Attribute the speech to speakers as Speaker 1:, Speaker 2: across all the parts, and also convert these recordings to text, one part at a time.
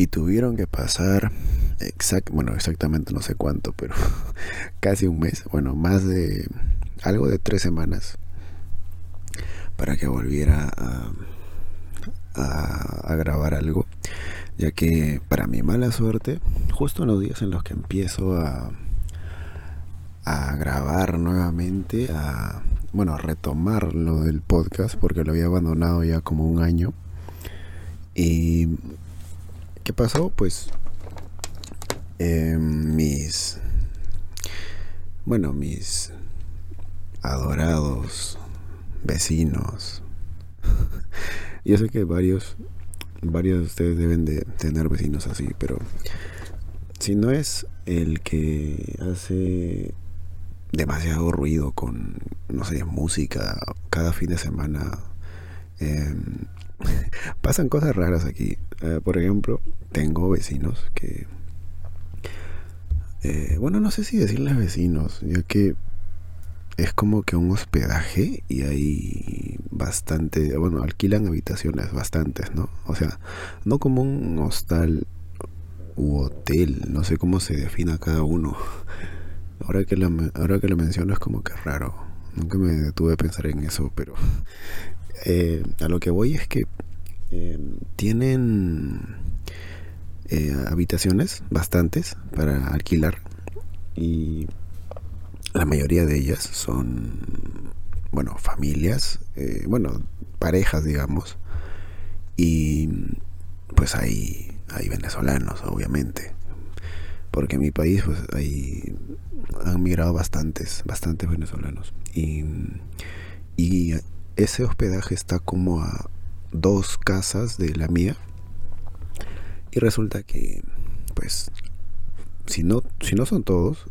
Speaker 1: y tuvieron que pasar exact, bueno, exactamente no sé cuánto, pero casi un mes, bueno, más de algo de tres semanas para que volviera a, a, grabar algo, ya que para mi mala suerte, justo en los días en los que empiezo a, a grabar nuevamente, a bueno, a retomar lo del podcast, porque lo había abandonado ya como un año. Y ¿qué pasó? Pues eh, mis, bueno, mis adorados vecinos. Yo sé que varios, varios de ustedes deben de tener vecinos así, pero si no es el que hace demasiado ruido con, no sé, música cada fin de semana, em, pasan cosas raras aquí. Eh, por ejemplo, tengo vecinos que eh, bueno, no sé si decirles vecinos, ya que es como que un hospedaje y hay bastante, bueno, alquilan habitaciones bastantes, ¿no? O sea, no como un hostal u hotel, no sé cómo se defina cada uno. Ahora que, ahora que lo menciono es como que raro. Nunca me detuve a pensar en eso, pero eh, a lo que voy es que eh, tienen eh, habitaciones, bastantes, para alquilar. Y la mayoría de ellas son, bueno, familias, eh, bueno, parejas, digamos. Y pues hay, hay venezolanos, obviamente. Porque en mi país, pues hay, han migrado bastantes, bastantes venezolanos. Y, y ese hospedaje está como a dos casas de la mía y resulta que, pues, si no, si no son todos,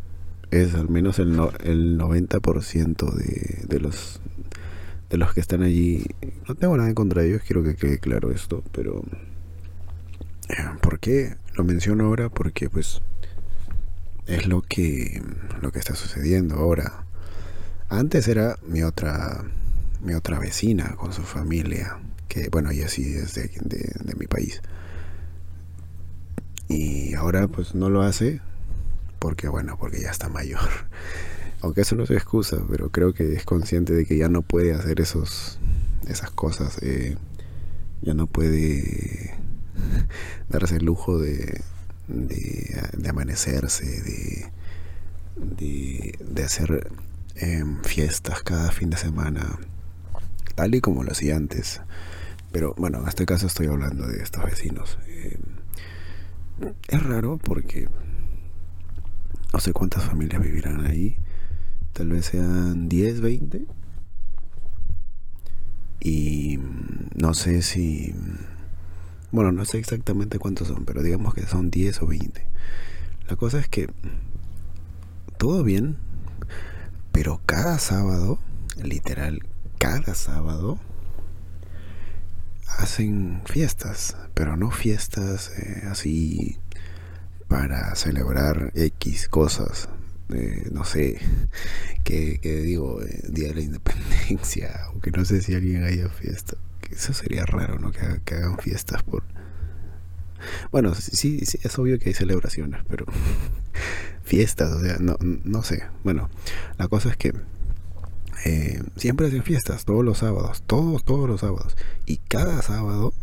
Speaker 1: es al menos el, no, el 90% de, de, los, de los que están allí. No tengo nada en contra de ellos, quiero que quede claro esto, pero... Eh, ¿Por qué lo menciono ahora? Porque, pues, es lo que, lo que está sucediendo ahora. Antes era mi otra, mi otra vecina con su familia, que, bueno, ella sí es de, de, de mi país y ahora pues no lo hace porque bueno, porque ya está mayor. Aunque eso no es excusa, pero creo que es consciente de que ya no puede hacer esos esas cosas, eh, ya no puede darse el lujo de, de, amanecerse, de, de, hacer em, fiestas cada fin de semana, tal y como lo hacía antes. Pero bueno, en este caso estoy hablando de estos vecinos. Em, es raro porque no sé cuántas familias vivirán ahí. Tal vez sean 10, 20. Y no sé si... Bueno, no sé exactamente cuántos son, pero digamos que son 10 o 20. La cosa es que todo bien, pero cada sábado, literal, cada sábado, hacen fiestas, pero no fiestas eh, así para celebrar X cosas. No sé, que, digo, eh, Día de la Independencia, aunque no sé si alguien haya fiesta. Eso sería raro, ¿no? Que, hagan fiestas por... Bueno, sí, sí, es obvio que hay celebraciones, pero fiestas, o sea, no, no sé. Bueno, la cosa es que eh, siempre hacen fiestas, todos los sábados, todos, todos los sábados. Y cada sábado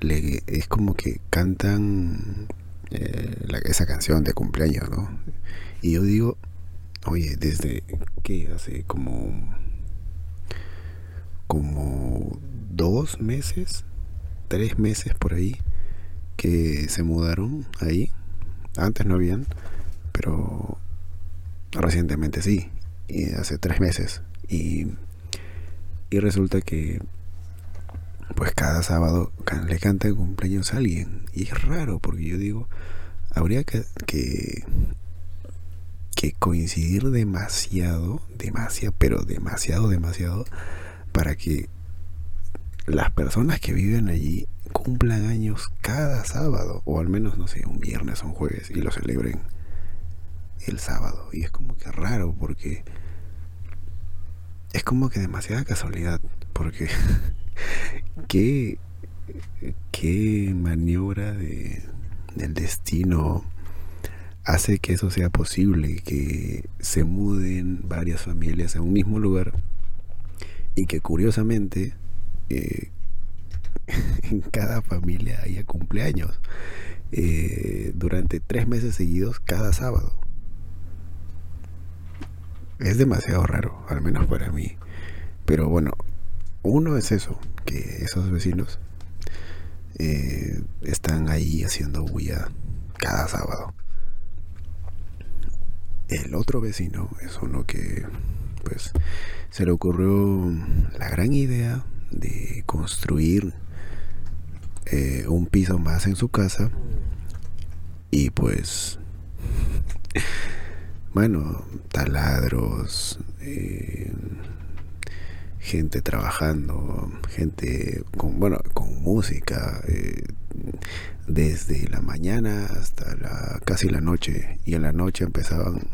Speaker 1: le, es como que cantan eh, esa canción de cumpleaños, ¿no? Y yo digo, oye, desde que hace como como dos meses, tres meses por ahí, que se mudaron ahí. Antes no habían, pero recientemente sí y hace tres meses. Y, y resulta que pues cada sábado le canta el cumpleaños a alguien. Y es raro porque yo digo habría que, que, que coincidir demasiado demasiado pero demasiado demasiado para que las personas que viven allí cumplan años cada sábado o al menos no sé un viernes o un jueves y lo celebren el sábado. Y es como que raro porque es como que demasiada casualidad. Porque qué, qué maniobra de, del destino hace que eso sea posible, que se muden varias familias a un mismo lugar y que curiosamente eh, en cada familia haya cumpleaños eh, durante tres meses seguidos cada sábado. Es demasiado raro, al menos para mí. Pero bueno, uno es eso, que esos vecinos eh, están ahí haciendo bulla cada sábado. El otro vecino es uno que pues se le ocurrió la gran idea de construir eh, un piso más en su casa y pues bueno taladros eh, gente trabajando gente con bueno con música eh, desde la mañana hasta la casi la noche y en la noche empezaban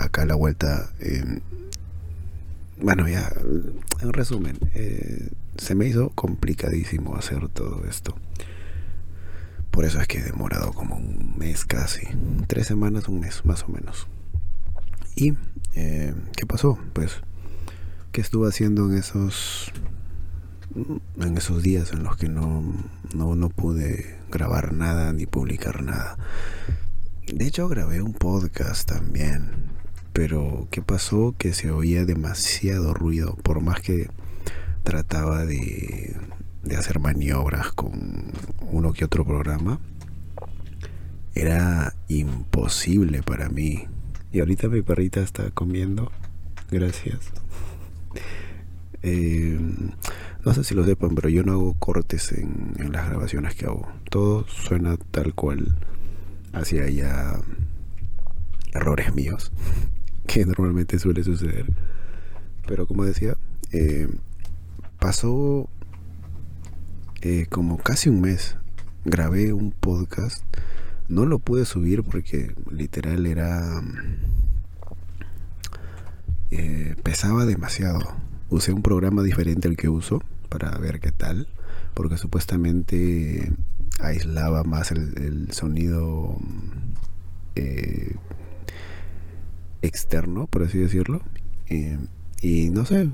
Speaker 1: acá la vuelta bueno ya en resumen se me hizo complicadísimo hacer todo esto. Por eso es que he demorado como un mes casi, tres semanas, un mes más o menos. ¿Y eh, qué pasó? Pues, ¿qué estuve haciendo en esos, en esos días en los que no, no, no pude grabar nada ni publicar nada? De hecho, grabé un podcast también, pero ¿qué pasó? Que se oía demasiado ruido, por más que trataba de, hacer maniobras con uno que otro programa, era imposible para mí. Y ahorita mi perrita está comiendo. Gracias. Eh, no sé si lo sepan, pero yo no hago cortes en, en, las grabaciones que hago. Todo suena tal cual. Hacia ya errores míos, que normalmente suele suceder. Pero como decía, eh, pasó eh, como casi un mes. Grabé un podcast. No lo pude subir porque literal era... Eh, pesaba demasiado. Usé un programa diferente al que uso para ver qué tal. Porque supuestamente aislaba más el, sonido eh, externo, por así decirlo. y no sé,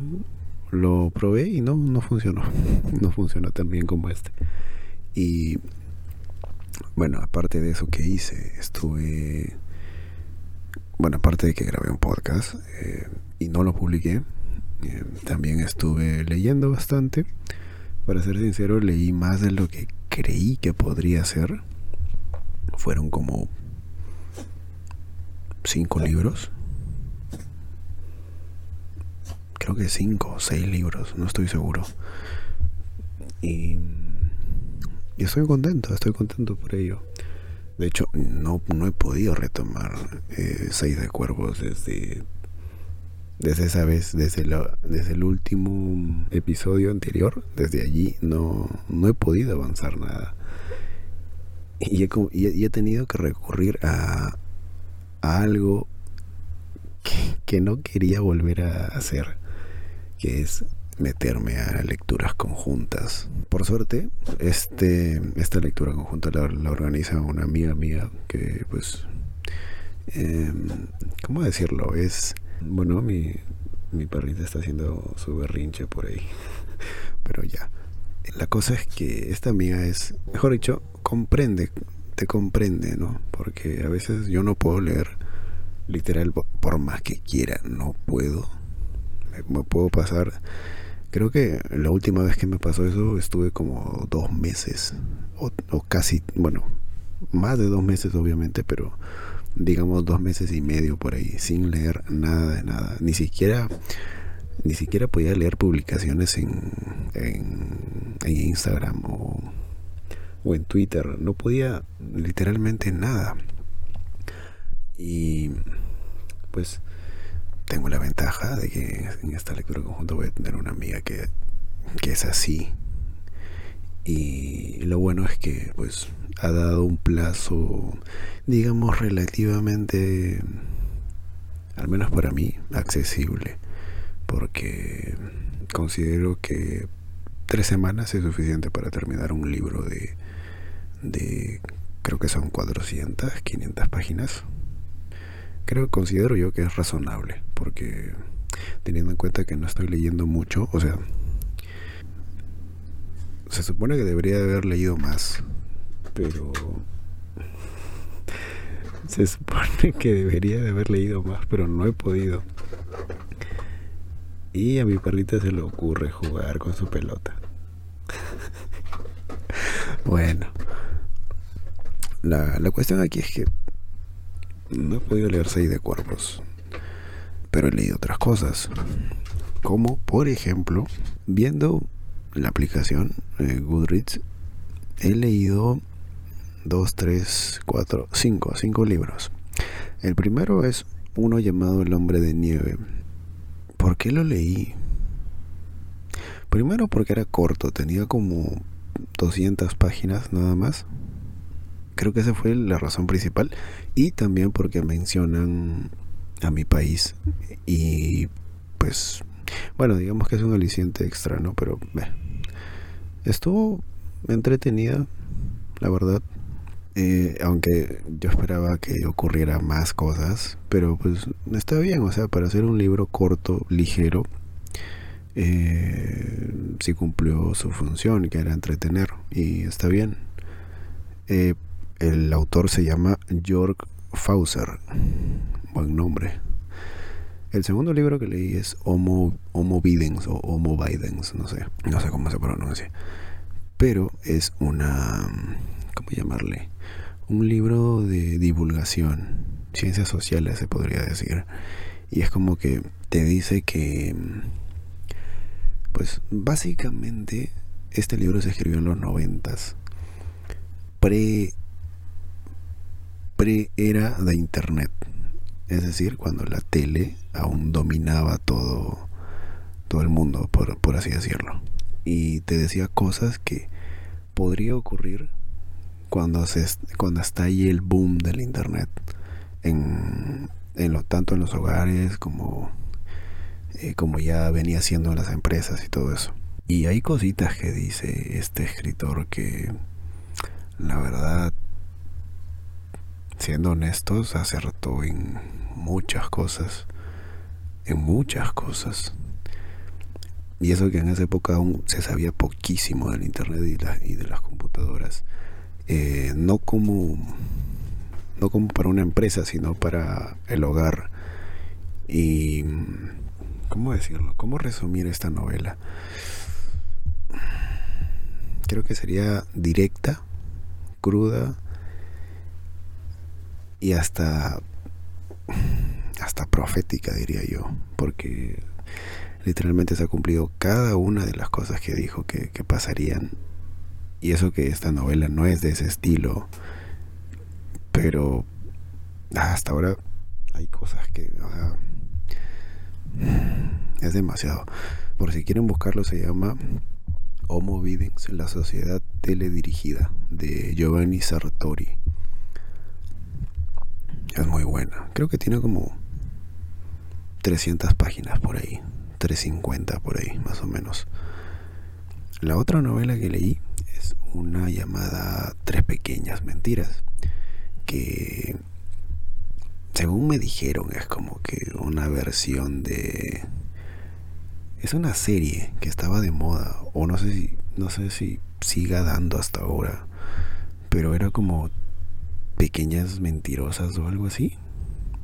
Speaker 1: lo probé y no, no funcionó. No funcionó tan bien como este. Y bueno, aparte de eso que hice, estuve... Bueno, aparte de que grabé un podcast eh, y no lo publiqué, eh, también estuve leyendo bastante. Para ser sincero, leí más de lo que creí que podría ser. Fueron como cinco libros creo que cinco o seis libros, no estoy seguro. Y, estoy contento, estoy contento por ello. De hecho, no, no he podido retomar eh, Seis de Cuervos desde, desde esa vez, desde, desde el último episodio anterior. Desde allí no, no he podido avanzar nada. Y he, y he tenido que recurrir a, algo que, no quería volver a hacer que es meterme a lecturas conjuntas. Por suerte, este, esta lectura conjunta la, organiza una amiga mía que pues, eh, ¿cómo decirlo? Es, bueno, mi, mi perrita está haciendo su berrinche por ahí, pero ya. La cosa es que esta amiga es, mejor dicho, comprende, te comprende, ¿no? Porque a veces yo no puedo leer literal por más que quiera, no puedo me puedo pasar. Creo que la última vez que me pasó eso estuve como dos meses, o, casi, bueno, más de dos meses obviamente, pero digamos dos meses y medio por ahí, sin leer nada de nada. Ni siquiera, ni siquiera podía leer publicaciones en, en, en Instagram o, o en Twitter. No podía literalmente nada. Y pues tengo la ventaja de que en esta lectura conjunta voy a tener una amiga que, que es así. Y lo bueno es que pues ha dado un plazo, digamos, relativamente, al menos para mí, accesible. Porque considero que tres semanas es suficiente para terminar un libro de, de creo que son 400, 500 páginas. Creo, considero yo que es razonable, porque teniendo en cuenta que no estoy leyendo mucho, o sea, se supone que debería de haber leído más, pero se supone que debería de haber leído más, pero no he podido. Y a mi perrita se le ocurre jugar con su pelota. bueno, la, la cuestión aquí es que no he podido leer seis de cuerpos, pero he leído otras cosas, como por ejemplo, viendo la aplicación eh, Goodreads, he leído dos, tres, cuatro, cinco, cinco libros. El primero es uno llamado El hombre de nieve. ¿Por qué lo leí? Primero porque era corto, tenía como 200 páginas nada más. Creo que esa fue la razón principal. Y también porque mencionan a mi país. Y pues, bueno, digamos que es un aliciente extra, ¿no? Pero estuvo entretenida, la verdad. Eh, aunque yo esperaba que ocurriera más cosas, pero pues está bien, o sea, para hacer un libro corto, ligero, eh, sí cumplió su función, que era entretener, y está bien. Eh, el autor se llama Jörg Fauser, buen nombre. El segundo libro que leí es Homo, Homo Bidens o Homo Bidens, no sé, no sé cómo se pronuncia, pero es una, ¿cómo llamarle? un libro de divulgación, ciencias sociales se podría decir. Y es como que te dice que, pues básicamente este libro se escribió en los noventas, pre, era de internet. Es decir, cuando la tele aún dominaba todo, todo el mundo, por, por así decirlo. Y te decía cosas que podría ocurrir cuando, se, cuando está ahí el boom del internet, en, en lo, tanto en los hogares como, eh, como ya venía siendo en las empresas y todo eso. Y hay cositas que dice este escritor que la verdad, siendo honestos, acertó en muchas cosas, en muchas cosas. Y eso que en esa época aún se sabía poquísimo del internet y, de las computadoras. Eh, no como no como para una empresa, sino para el hogar. Y ¿cómo decirlo? ¿Cómo resumir esta novela? Creo que sería directa, cruda y hasta hasta profética diría yo, porque literalmente se ha cumplido cada una de las cosas que dijo que, pasarían y eso que esta novela no es de ese estilo. Pero hasta ahora hay cosas que... es demasiado. Por si quieren buscarlo, se llama Homo Videns, la sociedad teledirigida, de Giovanni Sartori. Es muy buena. Creo que tiene como 300 páginas por ahí. 350 por ahí, más o menos. La otra novela que leí una llamada Tres Pequeñas Mentiras, que según me dijeron es como que una versión de... Es una serie que estaba de moda, o no sé si, no sé si siga dando hasta ahora, pero era como pequeñas mentirosas o algo así,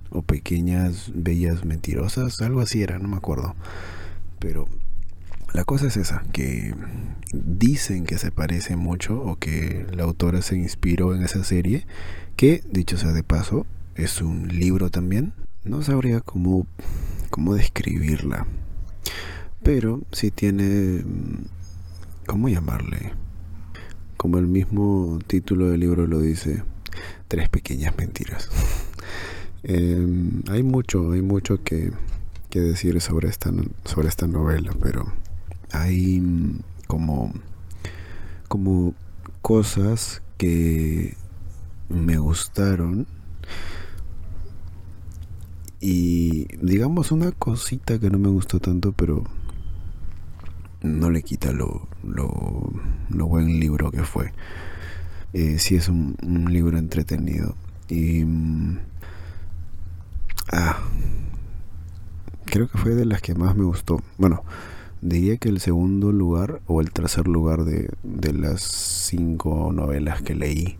Speaker 1: o pequeñas bellas mentirosas, algo así era, no me acuerdo, pero la cosa es esa, que dicen que se parece mucho o que la autora se inspiró en esa serie, que dicho sea de paso, es un libro también. No sabría cómo, cómo describirla, pero sí tiene, ¿cómo llamarle? Como el mismo título del libro lo dice, tres pequeñas mentiras. Em, hay mucho, hay mucho que, decir sobre esta, sobre esta novela, pero hay mm, como, como cosas que me gustaron y digamos una cosita que no me gustó tanto pero no le quita lo, lo buen libro que fue. Eh, sí es un, libro entretenido. Y... Mm, ah, creo que fue de las que más me gustó. Bueno, diría que el segundo lugar o el tercer lugar de, de las cinco novelas que leí.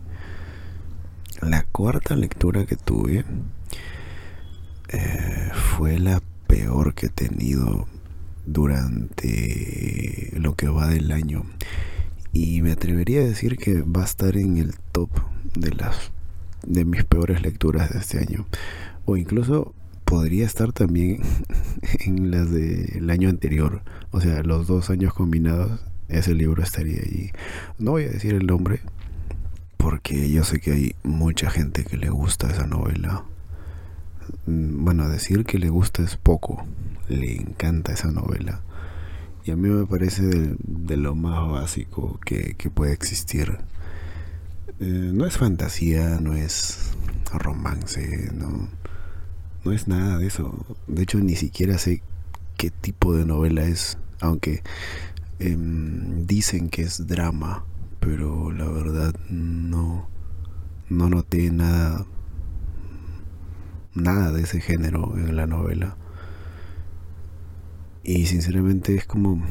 Speaker 1: La cuarta lectura que tuve eh, fue la peor que he tenido durante lo que va del año. Y me atrevería a decir que va a estar en el top de las de mis peores lecturas de este año. O incluso podría estar también en las del año anterior. O sea, los dos años combinados, ese libro estaría allí. No voy a decir el nombre, porque yo sé que hay mucha gente que le gusta esa novela. Mm, bueno, decir que le gusta es poco. Le encanta esa novela. Y a mí me parece de, lo más básico que, puede existir. Eh, no es fantasía, no es romance, no, no es nada de eso. De hecho, ni siquiera sé qué tipo de novela es, aunque em, dicen que es drama, pero la verdad no, no noté nada, nada de ese género en la novela. Y sinceramente es como...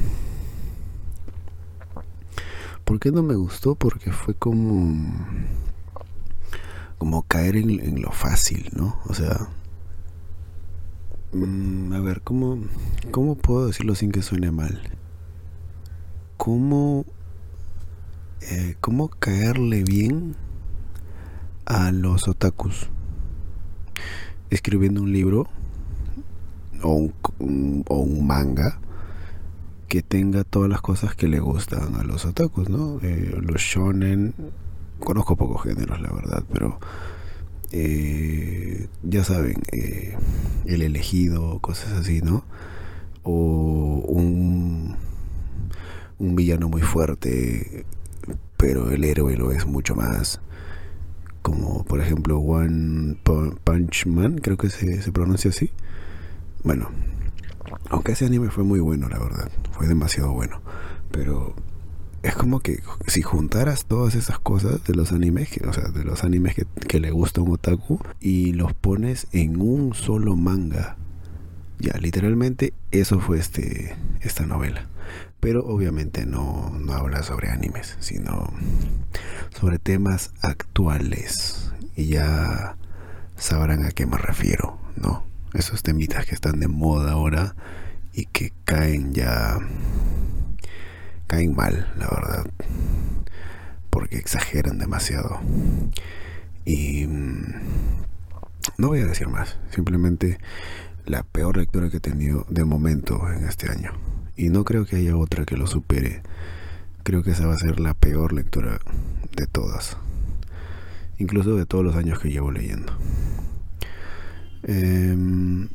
Speaker 1: ¿Por qué no me gustó? Porque fue como... Como caer en, lo fácil, ¿no? O sea... Mm, a ver, ¿cómo, ¿cómo puedo decirlo sin que suene mal? ¿Cómo... Eh, ¿Cómo caerle bien a los otakus? Escribiendo un libro o un, manga que tenga todas las cosas que le gustan a los otakus, ¿no? Eh, los shonen, conozco pocos géneros, la verdad, pero eh, ya saben, eh, el elegido, cosas así, ¿no? O un, un villano muy fuerte, pero el héroe lo es mucho más. Como por ejemplo One Punch Man, creo que se pronuncia así bueno, aunque ese anime fue muy bueno, la verdad, fue demasiado bueno, pero es como que si juntaras todas esas cosas de los animes, o sea, de los animes que, le gusta un otaku y los pones en un solo manga, ya, literalmente eso fue este esta novela. Pero obviamente no, no habla sobre animes, sino sobre temas actuales. Y ya sabrán a qué me refiero, ¿no? Esos temitas que están de moda ahora y que caen ya caen mal, la verdad, porque exageran demasiado. Y mm, no voy a decir más, simplemente la peor lectura que he tenido de momento en este año. Y no creo que haya otra que lo supere. Creo que esa va a ser la peor lectura de todas. Incluso de todos los años que llevo leyendo. Em,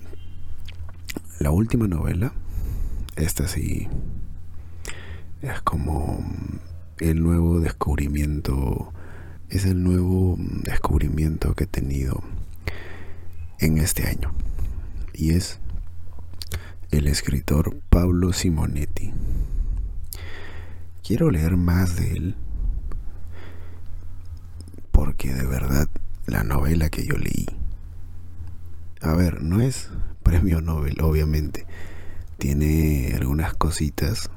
Speaker 1: la última novela, esta sí, es como el nuevo descubrimiento, es el nuevo descubrimiento que he tenido en este año. Y es el escritor Pablo Simonetti. Quiero leer más de él porque de verdad la novela que yo leí a ver, no es premio Nobel, obviamente. Tiene algunas cositas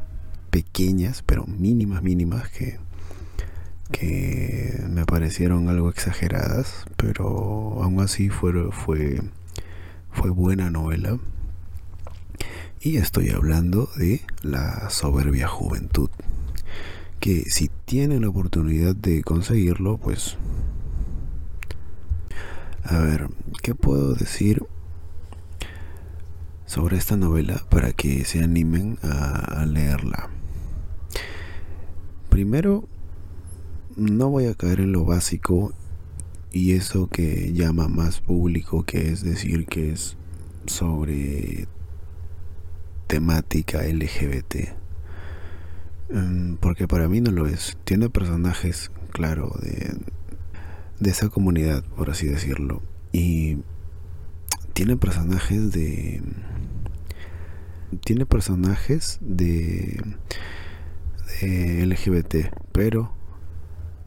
Speaker 1: pequeñas, pero mínimas, mínimas, que, que me parecieron algo exageradas, pero aún así fue, fue, fue buena novela. Y estoy hablando de La soberbia juventud. Que si tienen la oportunidad de conseguirlo, pues a ver, ¿qué puedo decir sobre esta novela para que se animen a, leerla? Primero, no voy a caer en lo básico y eso que llama más público, que es decir que es sobre temática LGBT. Mm, porque para mí no lo es. Tiene personajes, claro, de, de esa comunidad, por así decirlo. Y tiene personajes de tiene personajes de, de LGBT, pero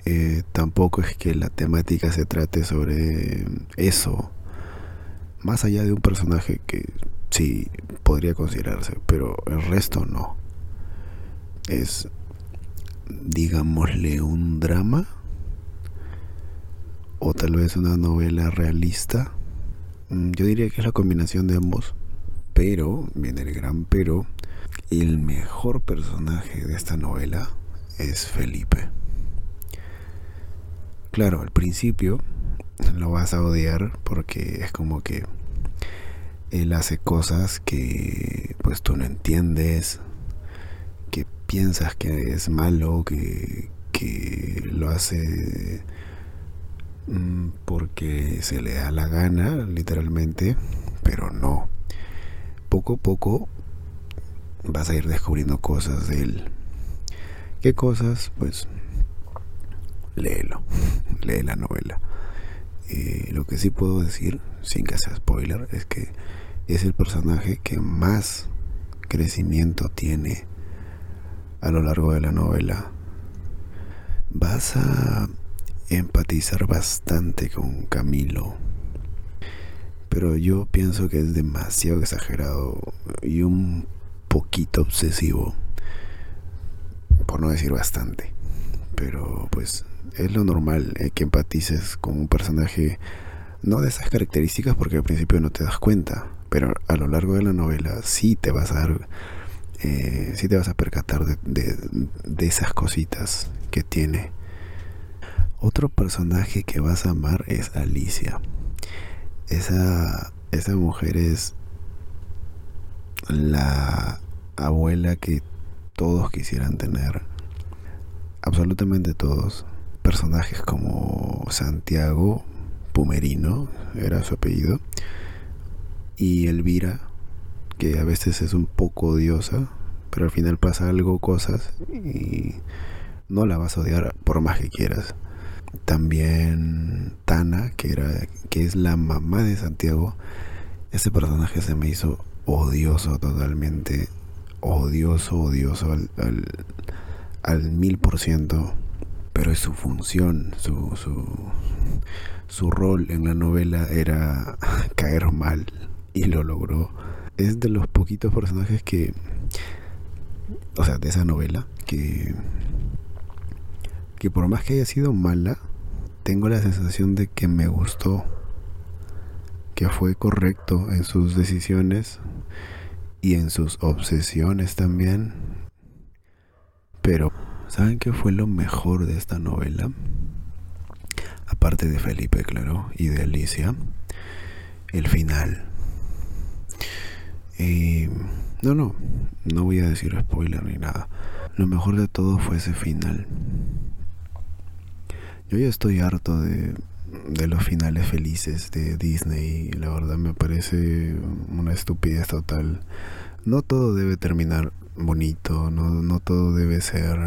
Speaker 1: eh, tampoco es que la temática se trate sobre eso. Más allá de un personaje que sí podría considerarse, pero el resto no. Es, digámosle, un drama o tal vez una novela realista. Mm, yo diría que es la combinación de ambos. Pero, viene el gran pero, el mejor personaje de esta novela es Felipe. Claro, al principio lo vas a odiar porque es como que él hace cosas que pues tú no entiendes, que piensas que es malo, que, que lo hace porque se le da la gana, literalmente, pero no. Poco a poco vas a ir descubriendo cosas de él. ¿Qué cosas? Pues léelo, lee la novela. Eh, lo que sí puedo decir, sin que sea spoiler, es que es el personaje que más crecimiento tiene a lo largo de la novela. Vas a empatizar bastante con Camilo, pero yo pienso que es demasiado exagerado y un poquito obsesivo, por no decir bastante. Pero pues es lo normal eh, que empatices con un personaje no de esas características porque al principio no te das cuenta, pero a lo largo de la novela sí te vas a dar, eh, sí te vas a percatar de, de, esas cositas que tiene. Otro personaje que vas a amar es Alicia. Esa, esa mujer es la abuela que todos quisieran tener. Absolutamente todos personajes como Santiago Pumerino, era su apellido, y Elvira, que a veces es un poco odiosa, pero al final pasa algo, cosas, y no la vas a odiar por más que quieras. También Tana, que, era, que es la mamá de Santiago, ese personaje se me hizo odioso totalmente, odioso, odioso al, mil por ciento pero es su función, su, su, su rol en la novela era caer mal y lo logró. Es de los poquitos personajes que, o sea, de esa novela, que, que por más que haya sido mala, tengo la sensación de que me gustó, que fue correcto en sus decisiones y en sus obsesiones también, pero ¿Saben qué fue lo mejor de esta novela? Aparte de Felipe, claro, y de Alicia, el final. Y no, no, no voy a decir spoiler ni nada. Lo mejor de todo fue ese final. Yo ya estoy harto de, de los finales felices de Disney. La verdad me parece una estupidez total. No todo debe terminar bonito, no, no todo debe ser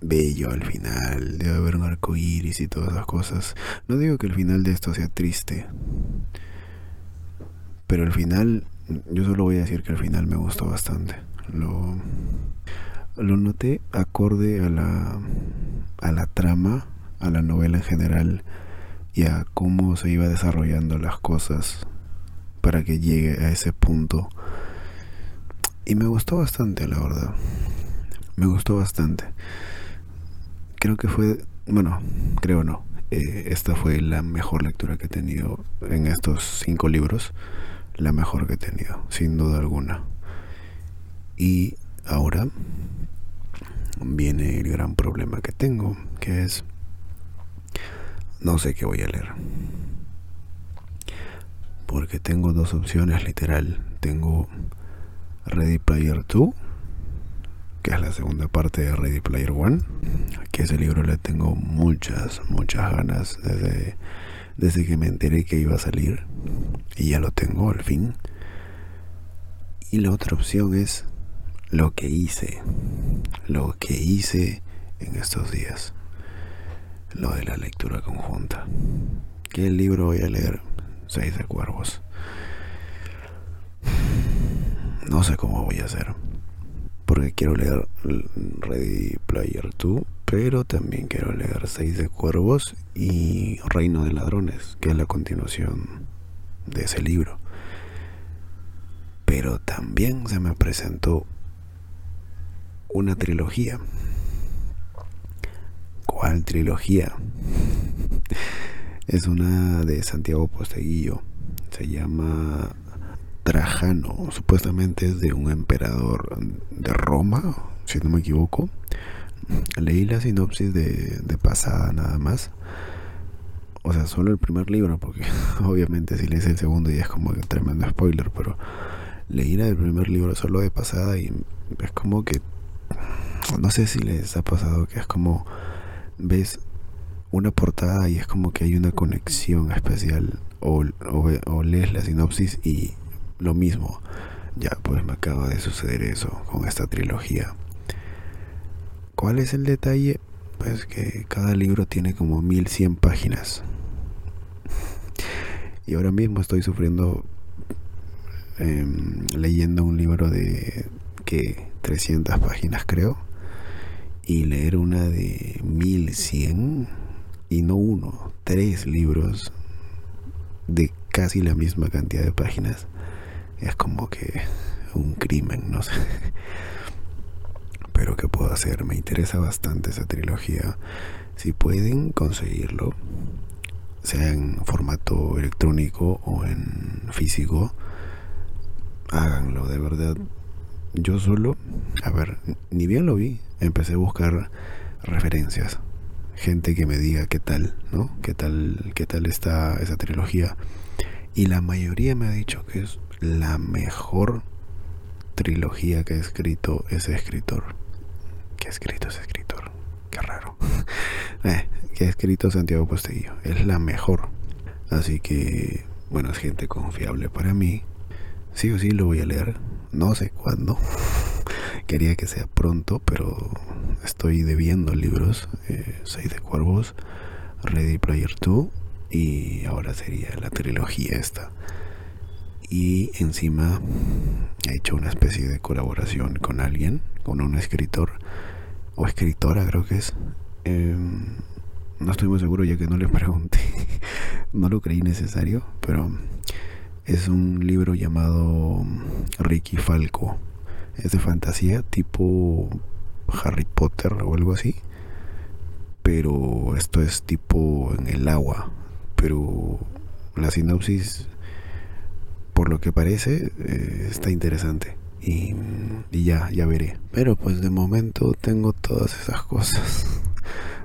Speaker 1: bello al final, debe haber un arco iris y todas esas cosas. No digo que el final de esto sea triste, pero el final, yo solo voy a decir que el final me gustó bastante. Lo, lo noté acorde a la, a la trama, a la novela en general y a cómo se iba desarrollando las cosas para que llegue a ese punto y me gustó bastante, la verdad. Me gustó bastante. Creo que fue, bueno, creo no. Eh, esta fue la mejor lectura que he tenido en estos cinco libros. La mejor que he tenido, sin duda alguna. Y ahora viene el gran problema que tengo, que es no sé qué voy a leer. Porque tengo dos opciones, literal. Tengo Ready Player 2, que es la segunda parte de Ready Player 1, que ese libro le tengo muchas, muchas ganas desde, desde que me enteré que iba a salir y ya lo tengo al fin. Y la otra opción es lo que hice, lo que hice en estos días, lo de la lectura conjunta. ¿Qué libro voy a leer? Seis de cuervos. no sé cómo voy a hacer. Porque quiero leer Ready Player 2, pero también quiero leer Seis de Cuervos y Reino de Ladrones, que es la continuación de ese libro. Pero también se me presentó una trilogía. ¿Cuál trilogía? Es una de Santiago Posteguillo. Se llama Trajano. Supuestamente es de un emperador de Roma, si no me equivoco. Leí la sinopsis de, de pasada nada más. O sea, solo el primer libro, porque obviamente si lees el segundo ya es como un tremendo spoiler, pero leí el primer libro solo de pasada y es como que no sé si les ha pasado que es como ves una portada y es como que hay una conexión especial o, o, lees la sinopsis y lo mismo. Ya, pues me acaba de suceder eso con esta trilogía. ¿Cuál es el detalle? Pues que cada libro tiene como 1100 páginas. Y ahora mismo estoy sufriendo em, leyendo un libro de que 300 páginas creo y leer una de 1100 y no uno, tres libros de casi la misma cantidad de páginas es como que un crimen, no sé. Pero ¿qué puedo hacer? Me interesa bastante esa trilogía. Si pueden conseguirlo, sea en formato electrónico o en físico, háganlo, de verdad. Yo solo, a ver, ni bien lo vi, empecé a buscar referencias gente que me diga qué tal, ¿no? ¿Qué tal, qué tal está esa trilogía? Y la mayoría me ha dicho que es la mejor trilogía que ha escrito ese escritor. ¿Qué ha escrito ese escritor? Qué raro. eh, que ha escrito Santiago Posteguillo. Es la mejor. Así que, bueno, es gente confiable para mí. Sí o sí lo voy a leer. No sé cuándo. Quería que sea pronto, pero estoy debiendo libros. Eh, Seis de Cuervos, Ready Player 2 y ahora sería la trilogía esta. Y encima he hecho una especie de colaboración con alguien, con un escritor o escritora creo que es. Em, no estoy muy seguro ya que no le pregunté, no lo creí necesario, pero es un libro llamado Ricky Falco es de fantasía tipo Harry Potter o algo así. Pero esto es tipo en el agua. Pero la sinopsis, por lo que parece, eh, está interesante. Y, y, ya, ya veré. Pero pues de momento tengo todas esas cosas.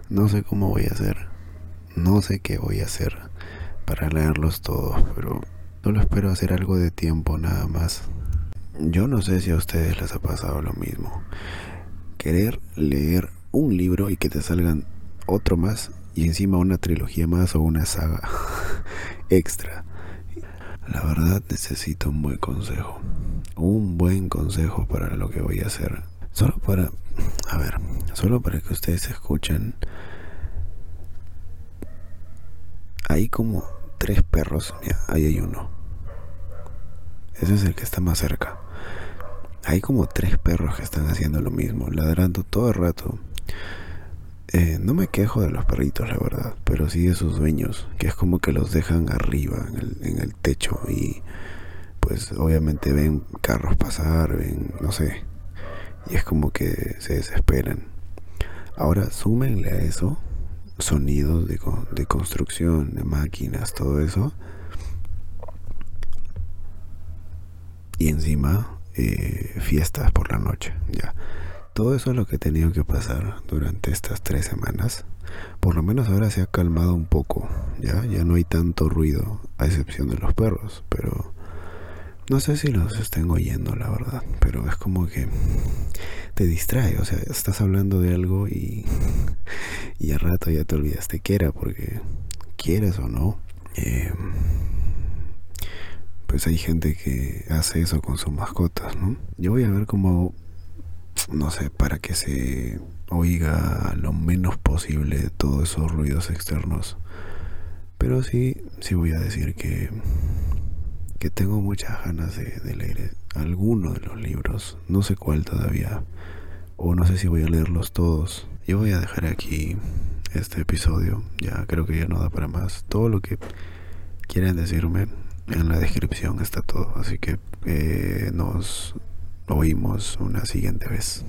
Speaker 1: No sé cómo voy a hacer. No sé qué voy a hacer para leerlos todos. Pero solo espero hacer algo de tiempo nada más. Yo no sé si a ustedes les ha pasado lo mismo. Querer leer un libro y que te salgan otro más y encima una trilogía más o una saga extra. La verdad necesito un buen consejo. Un buen consejo para lo que voy a hacer. Solo para, a ver, solo para que ustedes escuchen. Hay como tres perros. Mira, ahí hay uno. Ese es el que está más cerca. Hay como tres perros que están haciendo lo mismo, ladrando todo el rato. Eh, no me quejo de los perritos, la verdad, pero sí de sus dueños, que es como que los dejan arriba, en el, en el techo, y pues obviamente ven carros pasar, ven, no sé, y es como que se desesperan. Ahora, súmenle a eso sonidos de, de construcción, de máquinas, todo eso. Y encima eh, fiestas por la noche. Ya. Todo eso es lo que he tenido que pasar durante estas tres semanas. Por lo menos ahora se ha calmado un poco. Ya, ya no hay tanto ruido, a excepción de los perros. Pero no sé si los estén oyendo, la verdad. Pero es como que te distrae. O sea, estás hablando de algo y, y al rato ya te olvidaste que era. Porque quieres o no. Eh, pues hay gente que hace eso con sus mascotas, ¿no? Yo voy a ver cómo, no sé, para que se oiga lo menos posible todos esos ruidos externos. Pero sí, sí voy a decir que, que tengo muchas ganas de, leer, alguno de los libros, no sé cuál todavía, o no sé si voy a leerlos todos. Yo voy a dejar aquí este episodio, ya creo que ya no da para más. Todo lo que quieren decirme en la descripción está todo, así que eh, nos oímos una siguiente vez.